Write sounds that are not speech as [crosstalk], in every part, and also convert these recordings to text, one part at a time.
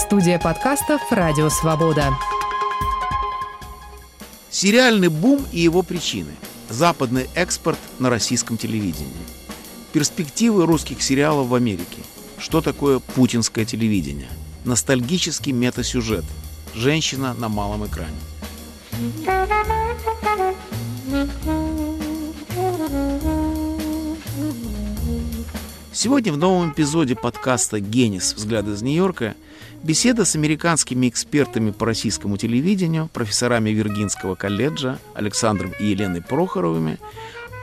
Студия подкастов «Радио Свобода». Сериальный бум и его причины. Западный экспорт на российском телевидении. Перспективы русских сериалов в Америке. Что такое путинское телевидение? Ностальгический метасюжет. Женщина на малом экране. Сегодня в новом эпизоде подкаста «Генис. Взгляд из Нью-Йорка» беседа с американскими экспертами по российскому телевидению, профессорами Виргинского колледжа Александром и Еленой Прохоровыми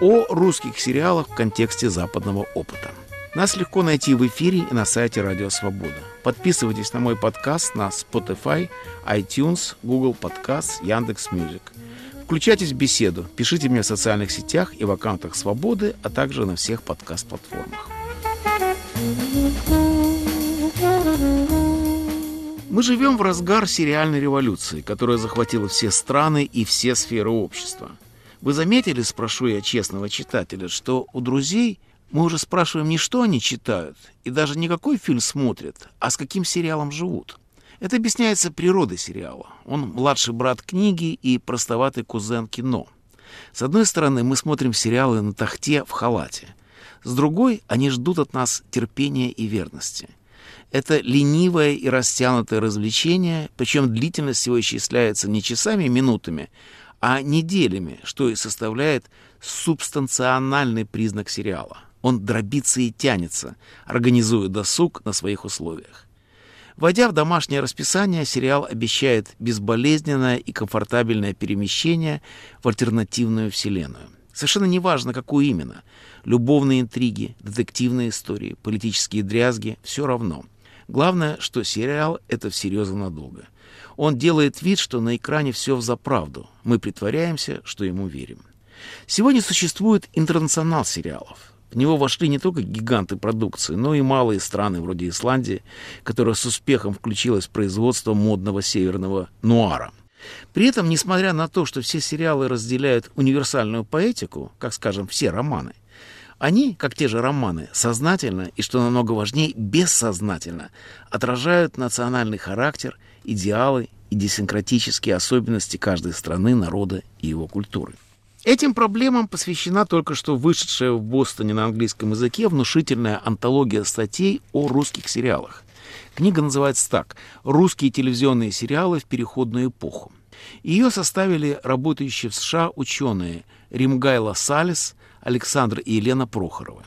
о русских сериалах в контексте западного опыта. Нас легко найти в эфире и на сайте Радио Свобода. Подписывайтесь на мой подкаст на Spotify, iTunes, Google Podcasts, Яндекс.Music. Включайтесь в беседу, пишите мне в социальных сетях и в аккаунтах Свободы, а также на всех подкаст-платформах. Мы живем в разгар сериальной революции, которая захватила все страны и все сферы общества. Вы заметили, спрошу я честного читателя, что у друзей мы уже спрашиваем не что они читают, и даже не какой фильм смотрят, а с каким сериалом живут. Это объясняется природой сериала. Он младший брат книги и простоватый кузен кино. С одной стороны, мы смотрим сериалы на тахте в халате. С другой, они ждут от нас терпения и верности. Это ленивое и растянутое развлечение, причем длительность его исчисляется не часами и минутами, а неделями, что и составляет субстанциональный признак сериала. Он дробится и тянется, организуя досуг на своих условиях. Войдя в домашнее расписание, сериал обещает безболезненное и комфортабельное перемещение в альтернативную вселенную. Совершенно неважно, какую именно. Любовные интриги, детективные истории, политические дрязги – все равно. Главное, что сериал – это всерьез и надолго. Он делает вид, что на экране все взаправду. Мы притворяемся, что ему верим. Сегодня существует интернационал сериалов. В него вошли не только гиганты продукции, но и малые страны вроде Исландии, которая с успехом включилась в производство модного северного нуара – при этом, несмотря на то, что все сериалы разделяют универсальную поэтику, как, скажем, все романы, они, как те же романы, сознательно и, что намного важнее, бессознательно отражают национальный характер, идеалы и десинкратические особенности каждой страны, народа и его культуры. Этим проблемам посвящена только что вышедшая в Бостоне на английском языке внушительная антология статей о русских сериалах. Книга называется так «Русские телевизионные сериалы в переходную эпоху». Ее составили работающие в США ученые Римгайла Салис, Александр и Елена Прохоровы.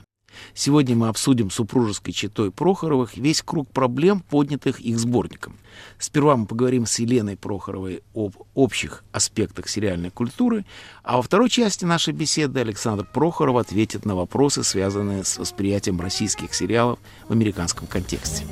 Сегодня мы обсудим супружеской четой Прохоровых весь круг проблем, поднятых их сборником. Сперва мы поговорим с Еленой Прохоровой об общих аспектах сериальной культуры, а во второй части нашей беседы Александр Прохоров ответит на вопросы, связанные с восприятием российских сериалов в американском контексте.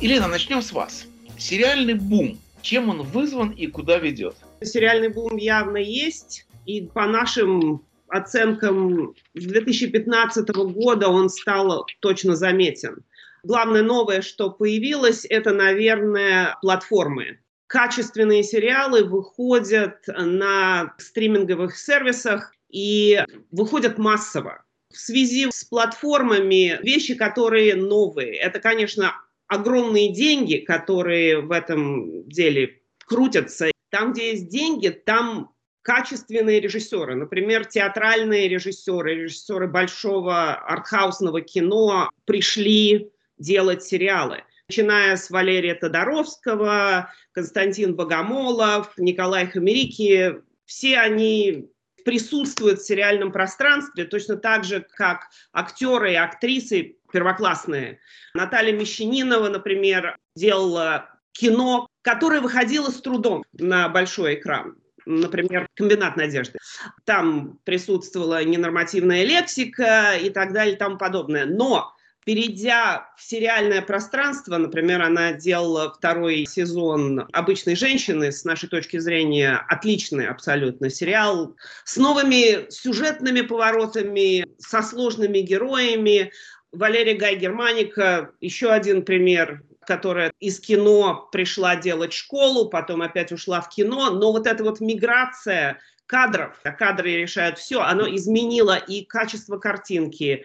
Елена, начнем с вас. Сериальный бум. Чем он вызван и куда ведет? Сериальный бум явно есть. И по нашим оценкам с 2015 года он стал точно заметен. Главное новое, что появилось, это, наверное, платформы. Качественные сериалы выходят на стриминговых сервисах и выходят массово. В связи с платформами вещи, которые новые, это, конечно, огромные деньги, которые в этом деле крутятся. Там, где есть деньги, там качественные режиссеры, например, театральные режиссеры, режиссеры большого артхаусного кино пришли делать сериалы. Начиная с Валерия Тодоровского, Константин Богомолов, Николай Хамерики, все они присутствуют в сериальном пространстве точно так же, как актеры и актрисы первоклассные. Наталья Мещанинова, например, делала кино, которое выходило с трудом на большой экран. Например, «Комбинат надежды». Там присутствовала ненормативная лексика и так далее и тому подобное. Но перейдя в сериальное пространство, например, она делала второй сезон «Обычной женщины», с нашей точки зрения, отличный абсолютно сериал, с новыми сюжетными поворотами, со сложными героями. Валерия Гай Германика, еще один пример, которая из кино пришла делать школу, потом опять ушла в кино, но вот эта вот миграция кадров, а кадры решают все, оно изменило и качество картинки,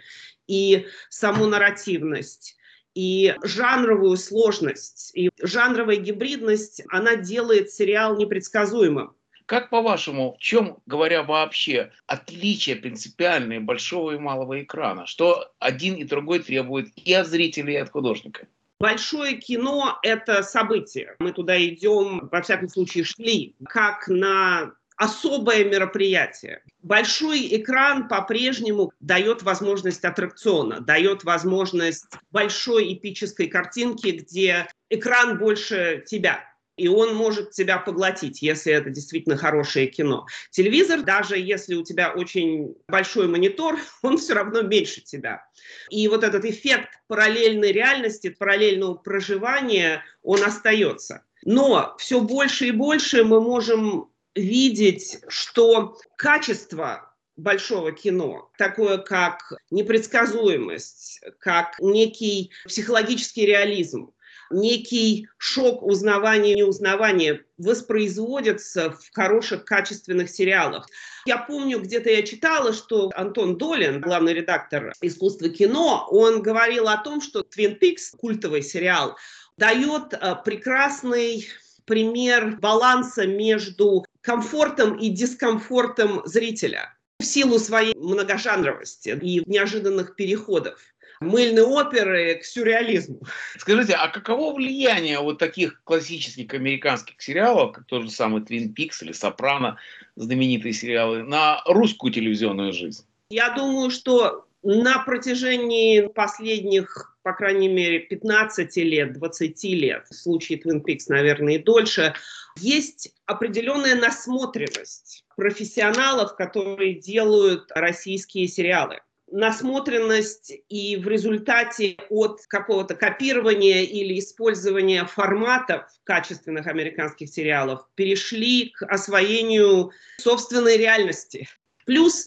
и саму нарративность, и жанровую сложность, и жанровая гибридность, она делает сериал непредсказуемым. Как по-вашему, в чем, говоря вообще, отличие принципиальное большого и малого экрана? Что один и другой требует и от зрителя, и от художника? Большое кино – это событие. Мы туда идем, во всяком случае, шли, как на особое мероприятие. Большой экран по-прежнему дает возможность аттракциона, дает возможность большой эпической картинки, где экран больше тебя и он может тебя поглотить, если это действительно хорошее кино. Телевизор, даже если у тебя очень большой монитор, [laughs] он все равно меньше тебя. И вот этот эффект параллельной реальности, параллельного проживания, он остается. Но все больше и больше мы можем видеть, что качество большого кино, такое как непредсказуемость, как некий психологический реализм, некий шок узнавания и неузнавания воспроизводится в хороших, качественных сериалах. Я помню, где-то я читала, что Антон Долин, главный редактор искусства кино, он говорил о том, что Twin Peaks, культовый сериал, дает э, прекрасный пример баланса между комфортом и дискомфортом зрителя в силу своей многожанровости и неожиданных переходов мыльной оперы к сюрреализму. Скажите, а каково влияние вот таких классических американских сериалов, как тот же самый Твин Пикс или Сопрано, знаменитые сериалы, на русскую телевизионную жизнь? Я думаю, что на протяжении последних, по крайней мере, 15 лет, 20 лет, в случае Twin Peaks, наверное, и дольше, есть определенная насмотренность профессионалов, которые делают российские сериалы. Насмотренность и в результате от какого-то копирования или использования форматов качественных американских сериалов перешли к освоению собственной реальности. Плюс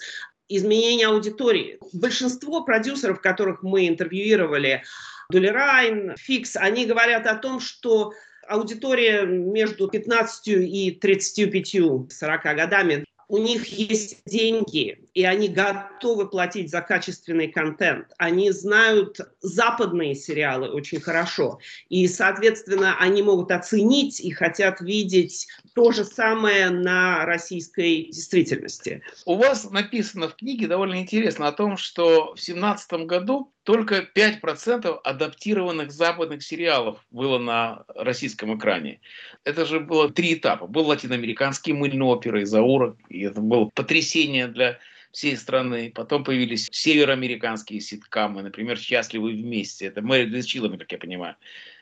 изменение аудитории. Большинство продюсеров, которых мы интервьюировали, Дули Райн, Фикс, они говорят о том, что аудитория между 15 и 35-40 годами у них есть деньги, и они готовы платить за качественный контент. Они знают западные сериалы очень хорошо. И, соответственно, они могут оценить и хотят видеть то же самое на российской действительности. У вас написано в книге довольно интересно о том, что в 2017 году только 5% адаптированных западных сериалов было на российском экране. Это же было три этапа. Был латиноамериканский мыльный опера Изаура, и это было потрясение для всей страны. Потом появились североамериканские ситкамы, например, «Счастливы вместе». Это Мэри Десчилами, как я понимаю.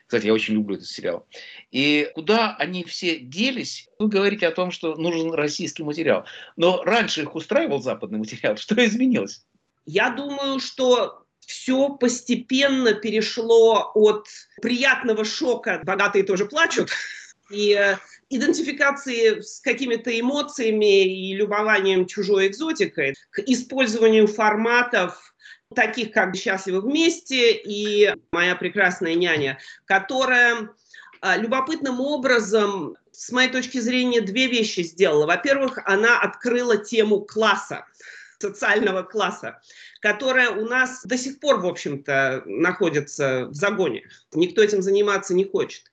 Кстати, я очень люблю этот сериал. И куда они все делись, вы говорите о том, что нужен российский материал. Но раньше их устраивал западный материал. [laughs] Что изменилось? Я думаю, что все постепенно перешло от приятного шока «богатые тоже плачут» [laughs] и э, идентификации с какими-то эмоциями и любованием чужой экзотикой к использованию форматов таких как «Счастливы вместе» и «Моя прекрасная няня», которая а, любопытным образом, с моей точки зрения, две вещи сделала. Во-первых, она открыла тему класса, социального класса, которая у нас до сих пор, в общем-то, находится в загоне. Никто этим заниматься не хочет.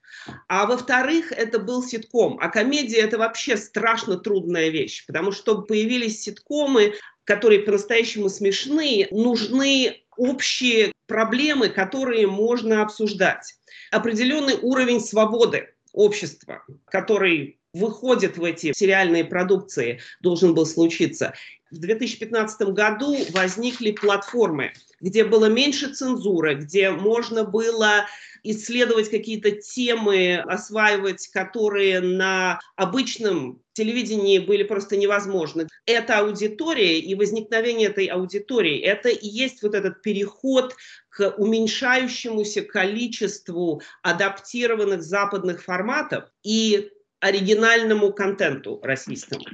А во-вторых, это был ситком. А комедия – это вообще страшно трудная вещь, потому что, чтобы появились ситкомы, которые по-настоящему смешные, нужны общие проблемы, которые можно обсуждать. Определенный уровень свободы общества, который выходит в эти сериальные продукции, должен был случиться. В 2015 году возникли платформы, где было меньше цензуры, где можно было исследовать какие-то темы, осваивать, которые на обычном телевидении были просто невозможны. Эта аудитория и возникновение этой аудитории, это и есть вот этот переход к уменьшающемуся количеству адаптированных западных форматов и оригинальному контенту российскому.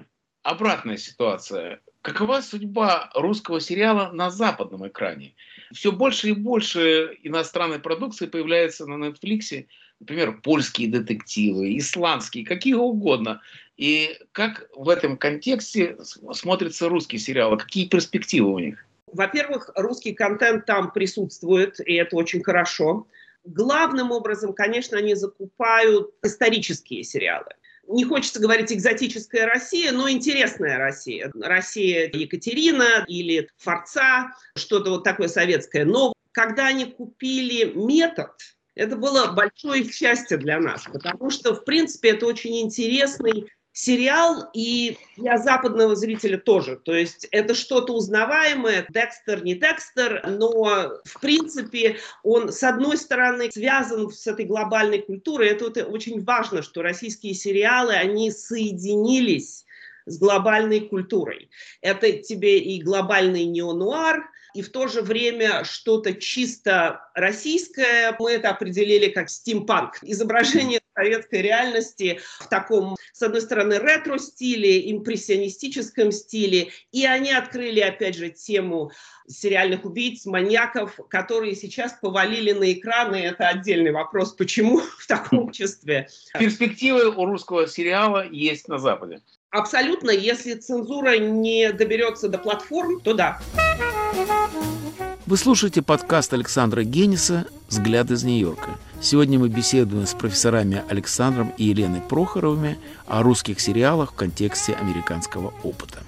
Обратная ситуация Какова судьба русского сериала на западном экране? Все больше и больше иностранной продукции появляется на Netflix, например, польские детективы, исландские, какие угодно. И как в этом контексте смотрятся русские сериалы? Какие перспективы у них? Во-первых, русский контент там присутствует, и это очень хорошо. Главным образом, конечно, они закупают исторические сериалы не хочется говорить экзотическая Россия, но интересная Россия. Россия Екатерина или Форца, что-то вот такое советское. Но когда они купили метод, это было большое счастье для нас, потому что, в принципе, это очень интересный сериал и для западного зрителя тоже. То есть это что-то узнаваемое, Декстер не Декстер, но в принципе он с одной стороны связан с этой глобальной культурой. Это, это очень важно, что российские сериалы, они соединились с глобальной культурой. Это тебе и глобальный неонуар, и в то же время что-то чисто российское. Мы это определили как стимпанк. Изображение советской реальности в таком, с одной стороны, ретро-стиле, импрессионистическом стиле. И они открыли, опять же, тему сериальных убийц, маньяков, которые сейчас повалили на экраны. Это отдельный вопрос, почему [laughs] в таком обществе. Перспективы у русского сериала есть на Западе. Абсолютно, если цензура не доберется до платформ, то да. Вы слушаете подкаст Александра Гениса «Взгляд из Нью-Йорка». Сегодня мы беседуем с профессорами Александром и Еленой Прохоровыми о русских сериалах в контексте американского опыта.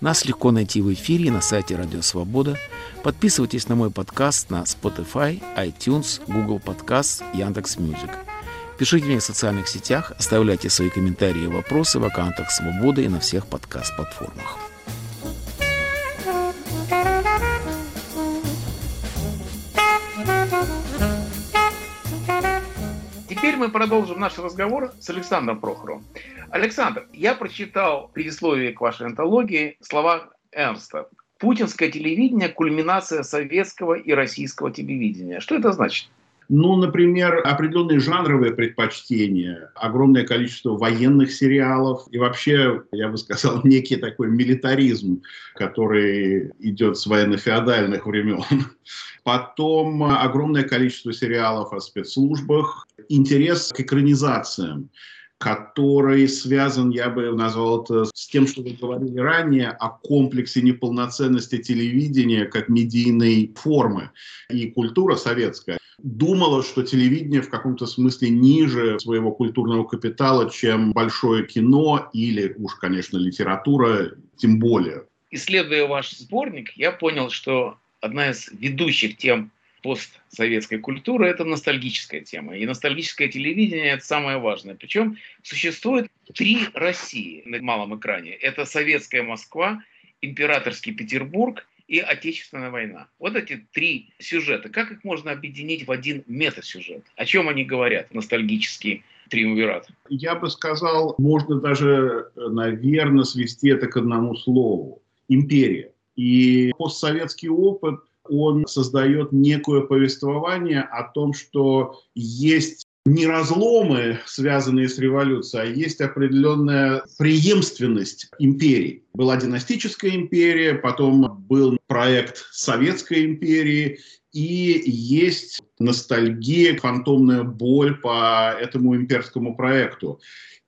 Нас легко найти в эфире на сайте Радио Свобода. Подписывайтесь на мой подкаст на Spotify, iTunes, Google Podcast, Яндекс.Music – Пишите мне в социальных сетях, оставляйте свои комментарии и вопросы в аккаунтах Свободы и на всех подкаст-платформах. Теперь мы продолжим наш разговор с Александром Прохоровым. Александр, я прочитал предисловие к вашей антологии слова Эрнста. Путинское телевидение – кульминация советского и российского телевидения. Что это значит? Ну, например, определенные жанровые предпочтения, огромное количество военных сериалов и вообще, я бы сказал, [laughs] некий такой милитаризм, который идет с военно-феодальных времен. Потом огромное количество сериалов о спецслужбах, интерес к экранизациям который связан, я бы назвал это, с тем, что вы говорили ранее, о комплексе неполноценности телевидения как медийной формы. И культура советская думала, что телевидение в каком-то смысле ниже своего культурного капитала, чем большое кино или уж, конечно, литература, тем более. Исследуя ваш сборник, я понял, что одна из ведущих тем постсоветской культуры – это ностальгическая тема. И ностальгическое телевидение – это самое важное. Причем существует три России на малом экране. Это советская Москва, императорский Петербург и Отечественная война. Вот эти три сюжета. Как их можно объединить в один метасюжет? О чем они говорят, ностальгический триумвират? Я бы сказал, можно даже, наверное, свести это к одному слову. Империя. И постсоветский опыт – он создает некое повествование о том, что есть не разломы, связанные с революцией, а есть определенная преемственность империй. Была династическая империя, потом был проект Советской империи, и есть ностальгия, фантомная боль по этому имперскому проекту.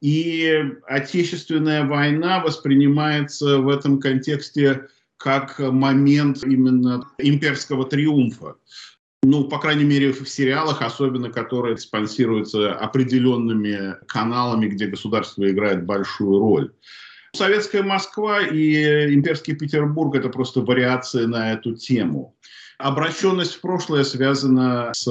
И Отечественная война воспринимается в этом контексте как момент именно имперского триумфа. Ну, по крайней мере, в сериалах, особенно которые спонсируются определенными каналами, где государство играет большую роль. Советская Москва и имперский Петербург – это просто вариации на эту тему. Обращенность в прошлое связана с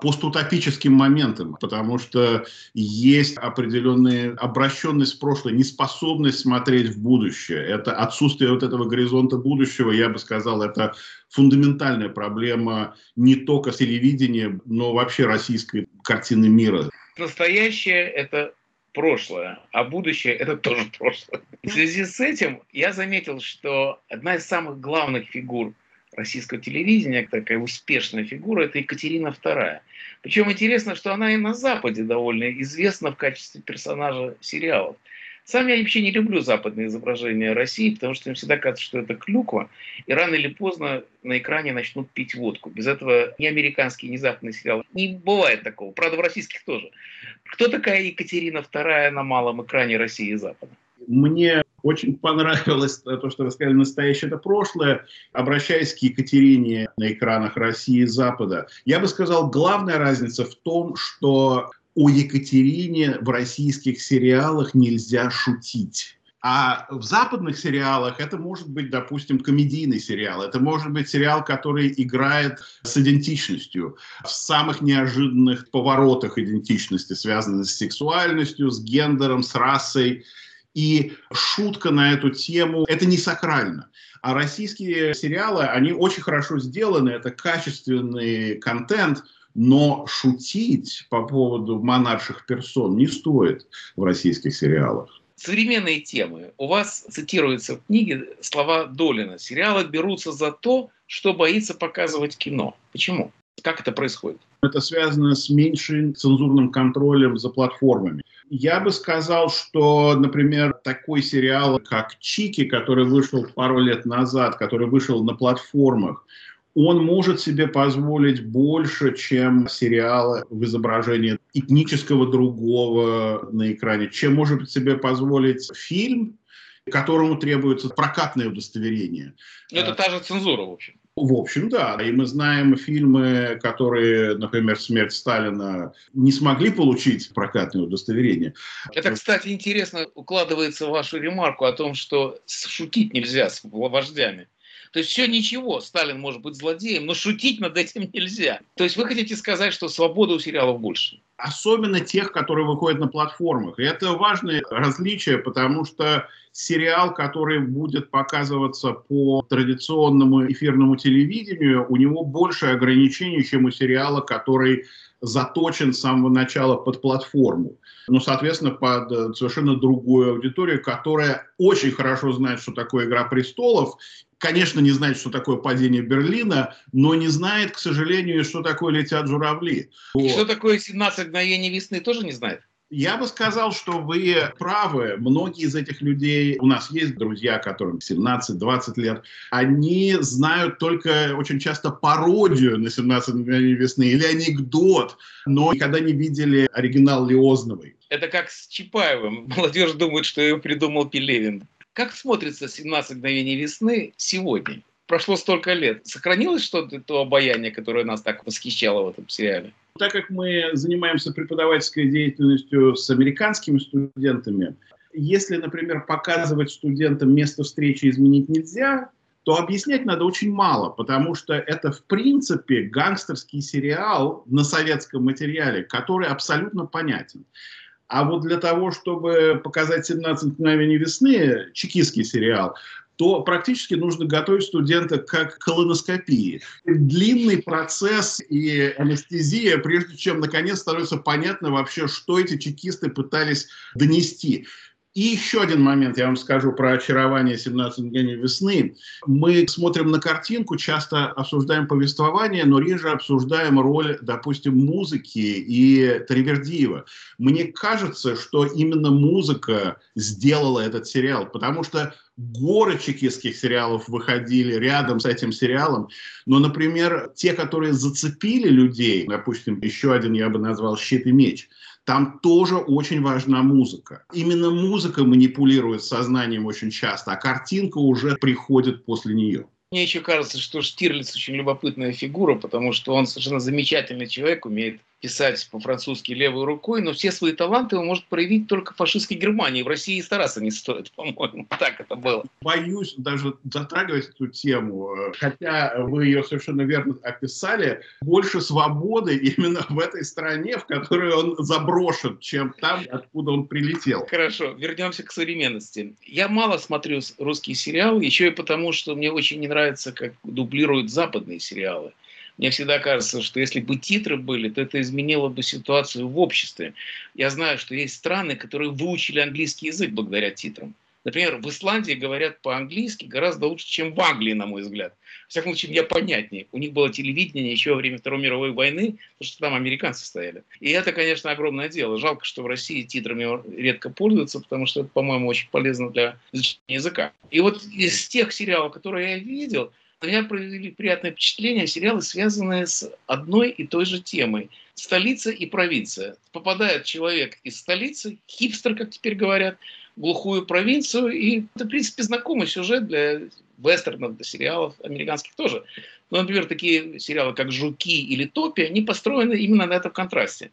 постутопическим моментом, потому что есть определенная обращенность в прошлое, неспособность смотреть в будущее. Это отсутствие вот этого горизонта будущего, я бы сказал, это фундаментальная проблема не только телевидения, но вообще российской картины мира. Настоящее – это прошлое, а будущее – это тоже прошлое. В связи с этим я заметил, что одна из самых главных фигур российского телевидения, такая успешная фигура, это Екатерина II. Причем интересно, что она и на Западе довольно известна в качестве персонажа сериалов. Сам я вообще не люблю западные изображения России, потому что им всегда кажется, что это клюква, и рано или поздно на экране начнут пить водку. Без этого ни американский, ни западный сериал. Не бывает такого. Правда, в российских тоже. Кто такая Екатерина II на малом экране России и Запада? Мне очень понравилось то, что вы сказали, настоящее это прошлое. Обращаясь к Екатерине на экранах России и Запада, я бы сказал, главная разница в том, что о Екатерине в российских сериалах нельзя шутить. А в западных сериалах это может быть, допустим, комедийный сериал. Это может быть сериал, который играет с идентичностью, в самых неожиданных поворотах идентичности, связанных с сексуальностью, с гендером, с расой. И шутка на эту тему – это не сакрально. А российские сериалы, они очень хорошо сделаны, это качественный контент, но шутить по поводу монарших персон не стоит в российских сериалах современные темы. У вас цитируются в книге слова Долина. Сериалы берутся за то, что боится показывать кино. Почему? Как это происходит? Это связано с меньшим цензурным контролем за платформами. Я бы сказал, что, например, такой сериал, как «Чики», который вышел пару лет назад, который вышел на платформах, он может себе позволить больше, чем сериалы в изображении этнического другого на экране, чем может себе позволить фильм, которому требуется прокатное удостоверение. Это та же цензура, в общем. В общем, да. И мы знаем фильмы, которые, например, «Смерть Сталина» не смогли получить прокатное удостоверение. Это, кстати, интересно укладывается в вашу ремарку о том, что шутить нельзя с вождями. То есть все ничего, Сталин может быть злодеем, но шутить над этим нельзя. То есть вы хотите сказать, что свободы у сериалов больше? Особенно тех, которые выходят на платформах. И это важное различие, потому что сериал, который будет показываться по традиционному эфирному телевидению, у него больше ограничений, чем у сериала, который заточен с самого начала под платформу. Ну, соответственно, под э, совершенно другую аудиторию, которая очень хорошо знает, что такое «Игра престолов», конечно, не знает, что такое падение Берлина, но не знает, к сожалению, что такое летят журавли. Вот. что такое 17 мгновений весны, тоже не знает? Я бы сказал, что вы правы. Многие из этих людей, у нас есть друзья, которым 17-20 лет, они знают только очень часто пародию на 17 мгновений весны или анекдот, но никогда не видели оригинал Лиозновой. Это как с Чапаевым. [laughs] Молодежь думает, что его придумал Пелевин. Как смотрится «17 мгновений весны» сегодня? Прошло столько лет. Сохранилось что-то, то обаяние, которое нас так восхищало в этом сериале? Так как мы занимаемся преподавательской деятельностью с американскими студентами, если, например, показывать студентам место встречи изменить нельзя, то объяснять надо очень мало, потому что это, в принципе, гангстерский сериал на советском материале, который абсолютно понятен. А вот для того, чтобы показать «17 мгновений весны», чекистский сериал, то практически нужно готовить студента как к колоноскопии. Длинный процесс и анестезия, прежде чем наконец становится понятно вообще, что эти чекисты пытались донести. И еще один момент я вам скажу про очарование 17 мгновений весны. Мы смотрим на картинку, часто обсуждаем повествование, но реже обсуждаем роль, допустим, музыки и Тривердиева. Мне кажется, что именно музыка сделала этот сериал, потому что горы чекистских сериалов выходили рядом с этим сериалом. Но, например, те, которые зацепили людей, допустим, еще один я бы назвал «Щит и меч», там тоже очень важна музыка. Именно музыка манипулирует сознанием очень часто, а картинка уже приходит после нее. Мне еще кажется, что Штирлиц очень любопытная фигура, потому что он совершенно замечательный человек, умеет писать по-французски левой рукой, но все свои таланты он может проявить только в фашистской Германии. В России и стараться не стоит, [laughs] по-моему. Так это было. Боюсь даже затрагивать эту тему, хотя вы ее совершенно верно описали. Больше свободы [laughs] именно в этой стране, в которую он заброшен, чем там, откуда он прилетел. Хорошо, вернемся к современности. Я мало смотрю русские сериалы, еще и потому, что мне очень не нравится, как дублируют западные сериалы. Мне всегда кажется, что если бы титры были, то это изменило бы ситуацию в обществе. Я знаю, что есть страны, которые выучили английский язык благодаря титрам. Например, в Исландии говорят по-английски гораздо лучше, чем в Англии, на мой взгляд. В всяком случае, мне понятнее. У них было телевидение еще во время Второй мировой войны, потому что там американцы стояли. И это, конечно, огромное дело. Жалко, что в России титрами редко пользуются, потому что это, по-моему, очень полезно для изучения языка. И вот из тех сериалов, которые я видел, меня произвели приятное впечатление сериалы, связанные с одной и той же темой. Столица и провинция. Попадает человек из столицы, хипстер, как теперь говорят, глухую провинцию. И это, в принципе, знакомый сюжет для вестернов, для сериалов американских тоже. Ну, например, такие сериалы, как «Жуки» или «Топи», они построены именно на этом контрасте.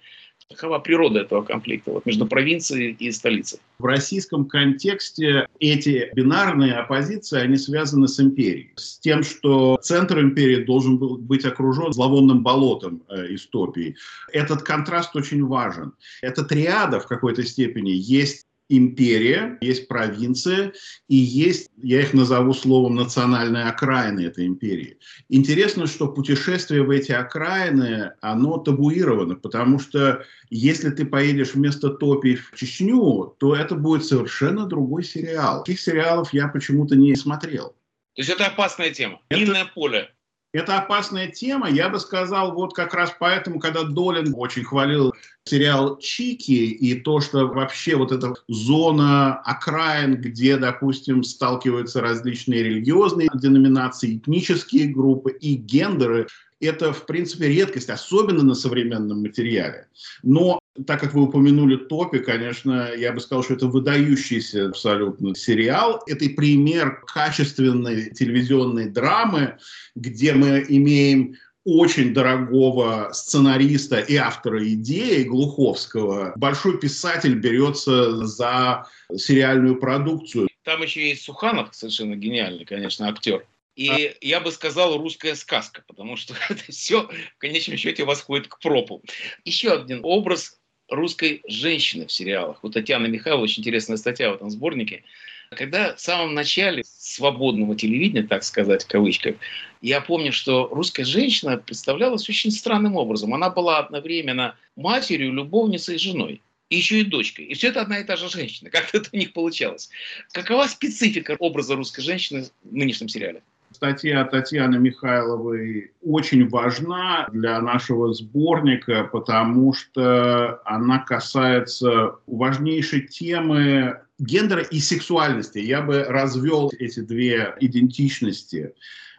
Какова природа этого конфликта вот, между провинцией и столицей? В российском контексте эти бинарные оппозиции, они связаны с империей. С тем, что центр империи должен был быть окружен зловонным болотом э, истопии. Этот контраст очень важен. Эта триада в какой-то степени есть империя, есть провинция и есть, я их назову словом, национальные окраины этой империи. Интересно, что путешествие в эти окраины, оно табуировано, потому что если ты поедешь вместо Топи в Чечню, то это будет совершенно другой сериал. Таких сериалов я почему-то не смотрел. То есть это опасная тема. Это... поле. Это опасная тема. Я бы сказал, вот как раз поэтому, когда Долин очень хвалил сериал «Чики» и то, что вообще вот эта зона окраин, где, допустим, сталкиваются различные религиозные деноминации, этнические группы и гендеры, это, в принципе, редкость, особенно на современном материале. Но так как вы упомянули Топи, конечно, я бы сказал, что это выдающийся абсолютно сериал. Это пример качественной телевизионной драмы, где мы имеем очень дорогого сценариста и автора идеи Глуховского. Большой писатель берется за сериальную продукцию. Там еще есть Суханов, совершенно гениальный, конечно, актер. И а... я бы сказал русская сказка, потому что [laughs] это все в конечном счете восходит к пропу. Еще один образ русской женщины в сериалах. У Татьяны Михайловой очень интересная статья в этом сборнике. Когда в самом начале свободного телевидения, так сказать, в кавычках, я помню, что русская женщина представлялась очень странным образом. Она была одновременно матерью, любовницей и женой. И еще и дочкой. И все это одна и та же женщина. [laughs] Как-то это у них получалось. Какова специфика образа русской женщины в нынешнем сериале? Статья Татьяны Михайловой очень важна для нашего сборника, потому что она касается важнейшей темы гендера и сексуальности. Я бы развел эти две идентичности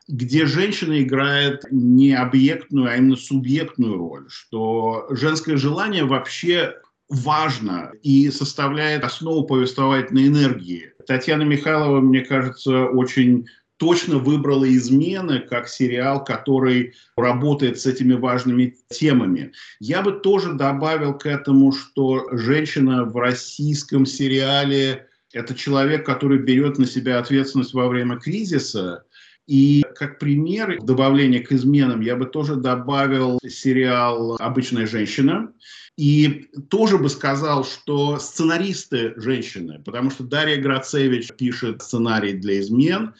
где женщина играет не объектную, а именно субъектную роль, что женское желание вообще важно и составляет основу повествовательной энергии. Татьяна Михайлова, мне кажется, очень точно выбрала «Измены» как сериал, который работает с этими важными темами. Я бы тоже добавил к этому, что женщина в российском сериале – это человек, который берет на себя ответственность во время кризиса, и как пример добавления к изменам я бы тоже добавил сериал «Обычная женщина». И тоже бы сказал, что сценаристы женщины, потому что Дарья Грацевич пишет сценарий для измен,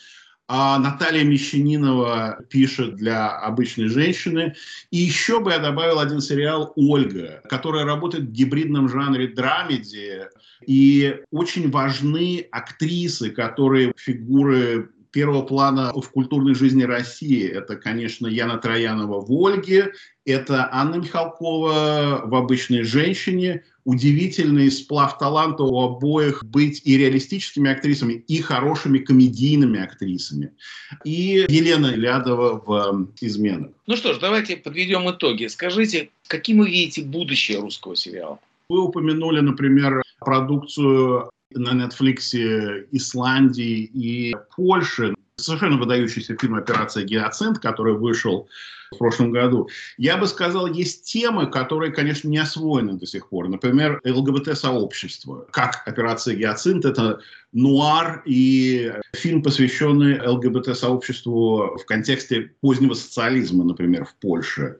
а Наталья Мещанинова пишет для обычной женщины. И еще бы я добавил один сериал «Ольга», который работает в гибридном жанре драмеди. И очень важны актрисы, которые фигуры первого плана в культурной жизни России. Это, конечно, Яна Троянова в «Ольге», это Анна Михалкова в «Обычной женщине», удивительный сплав таланта у обоих быть и реалистическими актрисами, и хорошими комедийными актрисами. И Елена Лядова в эм, «Изменах». Ну что ж, давайте подведем итоги. Скажите, каким вы видите будущее русского сериала? Вы упомянули, например, продукцию на Netflix Исландии и Польши. Совершенно выдающийся фильм «Операция Геоцент», который вышел в прошлом году. Я бы сказал, есть темы, которые, конечно, не освоены до сих пор. Например, ЛГБТ-сообщество. Как «Операция Геоцент» — это нуар и фильм, посвященный ЛГБТ-сообществу в контексте позднего социализма, например, в Польше.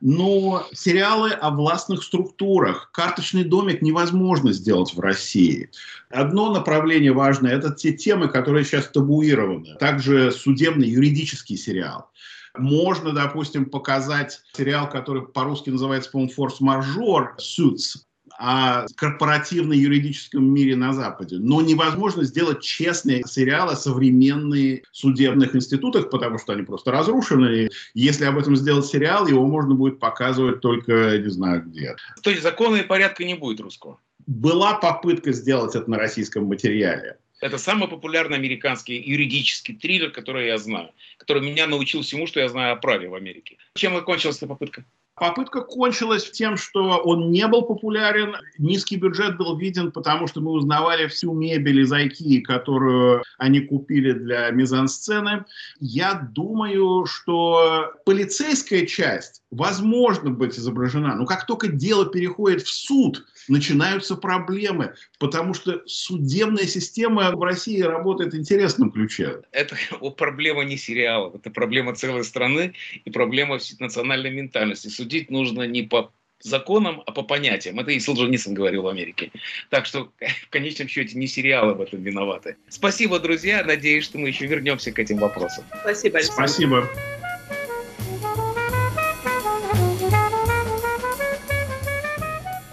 Но сериалы о властных структурах, карточный домик невозможно сделать в России. Одно направление важное – это те темы, которые сейчас табуированы. Также судебный, юридический сериал. Можно, допустим, показать сериал, который по-русски называется, по-моему, «Форс-мажор», «Suits», о корпоративно-юридическом мире на Западе. Но невозможно сделать честные сериалы о современных судебных институтах, потому что они просто разрушены. Если об этом сделать сериал, его можно будет показывать только не знаю где. То есть закона и порядка не будет русского? Была попытка сделать это на российском материале. Это самый популярный американский юридический триллер, который я знаю, который меня научил всему, что я знаю о праве в Америке. Чем закончилась эта попытка? Попытка кончилась тем, что он не был популярен, низкий бюджет был виден, потому что мы узнавали всю мебель из IKEA, которую они купили для мизансцены. Я думаю, что полицейская часть возможно быть изображена, но как только дело переходит в суд, начинаются проблемы, потому что судебная система в России работает в интересном ключе. Это проблема не сериалов, это проблема целой страны и проблема национальной ментальности. Судить нужно не по законам, а по понятиям. Это и Солженицын говорил в Америке. Так что в конечном счете не сериалы в этом виноваты. Спасибо, друзья. Надеюсь, что мы еще вернемся к этим вопросам. Спасибо, Александр. Спасибо.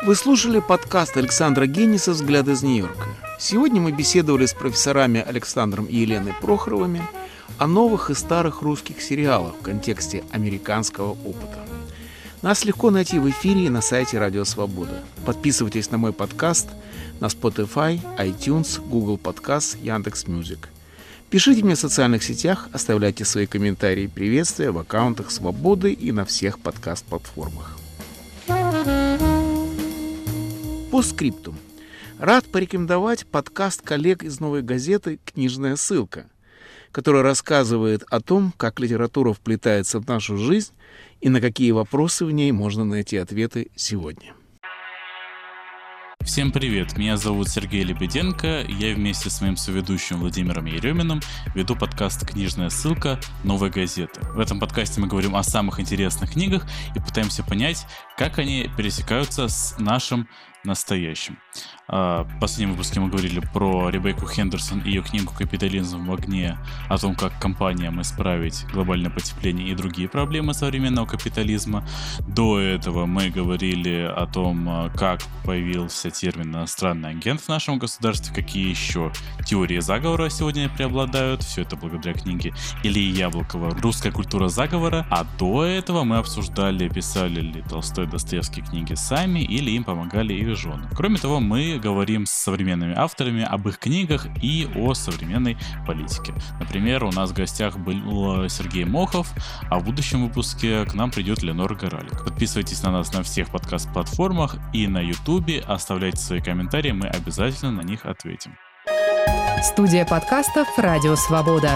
Вы слушали подкаст Александра Генниса «Взгляд из Нью-Йорка». Сегодня мы беседовали с профессорами Александром и Еленой Прохоровыми о новых и старых русских сериалах в контексте американского опыта. Нас легко найти в эфире и на сайте Радио Свобода. Подписывайтесь на мой подкаст на Spotify, iTunes, Google Podcast, Яндекс.Music. Пишите мне в социальных сетях, оставляйте свои комментарии и приветствия в аккаунтах Свободы и на всех подкаст-платформах. По. Рад порекомендовать подкаст коллег из «Новой газеты» «Книжная ссылка», который рассказывает о том, как литература вплетается в нашу жизнь и на какие вопросы в ней можно найти ответы сегодня. Всем привет, меня зовут Сергей Лебеденко, я вместе с моим соведущим Владимиром Ереминым веду подкаст «Книжная ссылка. Новой газеты». В этом подкасте мы говорим о самых интересных книгах и пытаемся понять, как они пересекаются с нашим настоящим. А, в последнем выпуске мы говорили про Ребекку Хендерсон и ее книгу «Капитализм в огне», о том, как компаниям исправить глобальное потепление и другие проблемы современного капитализма. До этого мы говорили о том, а, как появился термин «иностранный агент» в нашем государстве, какие еще теории заговора сегодня преобладают. Все это благодаря книге Ильи Яблокова «Русская культура заговора». А до этого мы обсуждали, писали ли Толстой Достоевский книги сами или им помогали их жены. Кроме того, мы говорим с современными авторами об их книгах и о современной политике. Например, у нас в гостях был Сергей Мохов, а в будущем выпуске к нам придет Ленор Горалик. Подписывайтесь на нас на всех подкаст-платформах и на ютубе, оставляйте свои комментарии, мы обязательно на них ответим. Студия подкастов «Радио Свобода».